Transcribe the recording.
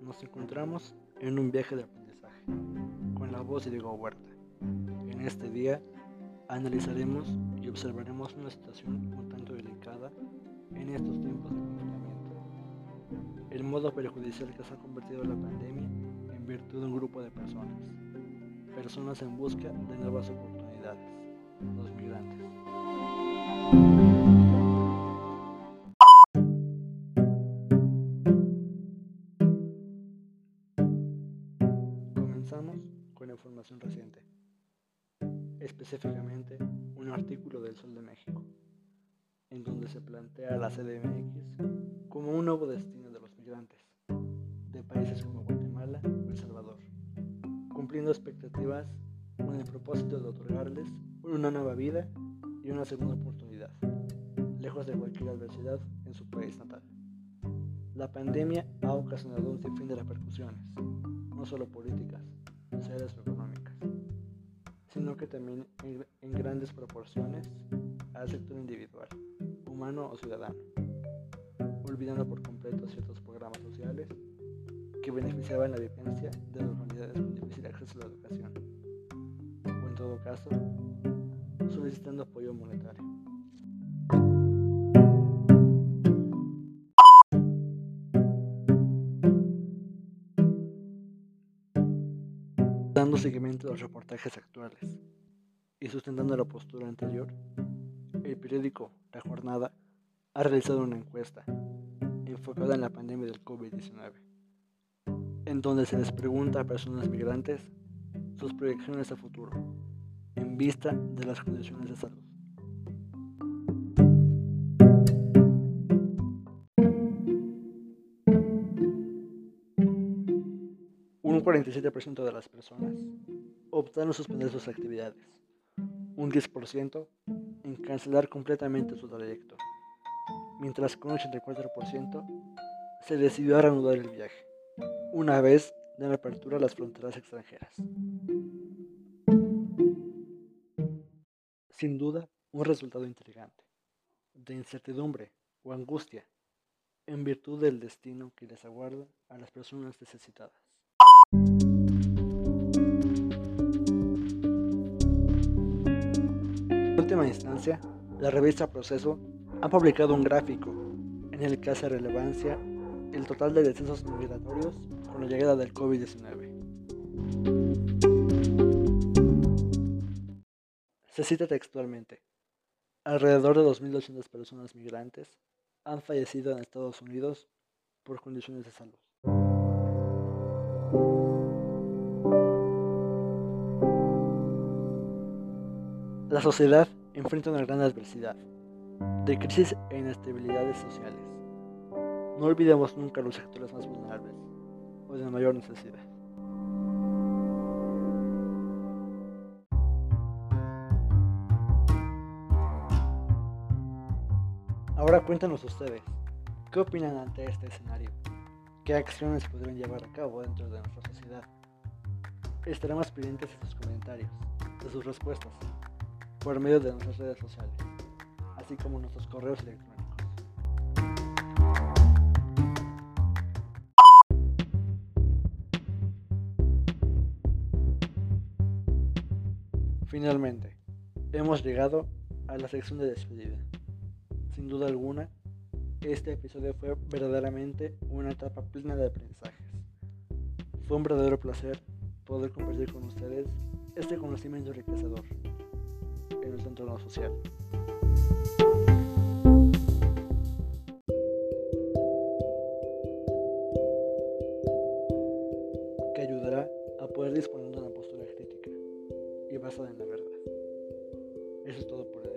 Nos encontramos en un viaje de aprendizaje con la voz de Diego Huerta. En este día analizaremos y observaremos una situación un tanto delicada en estos tiempos de confinamiento. El modo perjudicial que se ha convertido la pandemia en virtud de un grupo de personas. Personas en busca de nuevas oportunidades. Los migrantes. Comenzamos con información reciente, específicamente un artículo del Sol de México, en donde se plantea la CDMX como un nuevo destino de los migrantes de países como Guatemala o El Salvador, cumpliendo expectativas con el propósito de otorgarles una nueva vida y una segunda oportunidad, lejos de cualquier adversidad en su país natal. La pandemia ha ocasionado un sinfín de repercusiones, no solo políticas, sociales o económicas, sino que también en, grandes proporciones al sector individual, humano o ciudadano, olvidando por completo ciertos programas sociales que beneficiaban la vivencia de localidades con difícil acceso a la educación, o en todo caso, solicitando apoyo monetario. Dando seguimiento a los reportajes actuales y sustentando la postura anterior, el periódico La Jornada ha realizado una encuesta enfocada en la pandemia del COVID-19, en donde se les pregunta a personas migrantes sus proyecciones a futuro en vista de las condiciones de salud. Un 47% de las personas optaron suspender sus actividades, un 10% en cancelar completamente su trayecto, mientras que un 84% se decidió a reanudar el viaje, una vez de la apertura a las fronteras extranjeras. Sin duda, un resultado intrigante, de incertidumbre o angustia, en virtud del destino que les aguarda a las personas necesitadas. Última instancia, la revista Proceso ha publicado un gráfico en el que hace relevancia el total de descensos migratorios con la llegada del COVID-19. Se cita textualmente, alrededor de 2.200 personas migrantes han fallecido en Estados Unidos por condiciones de salud. La sociedad enfrenta una gran adversidad, de crisis e inestabilidades sociales. No olvidemos nunca los sectores más vulnerables o de mayor necesidad. Ahora cuéntanos ustedes, ¿qué opinan ante este escenario? ¿Qué acciones podrían llevar a cabo dentro de nuestra sociedad? Estaremos pendientes de sus comentarios, de sus respuestas, por medio de nuestras redes sociales, así como nuestros correos electrónicos. Finalmente, hemos llegado a la sección de despedida. Sin duda alguna, este episodio fue verdaderamente una etapa plena de aprendizajes. Fue un verdadero placer poder compartir con ustedes este conocimiento enriquecedor en nuestro entorno social. que ayudará a poder disponer de una postura crítica y basada en la verdad. Eso es todo por hoy.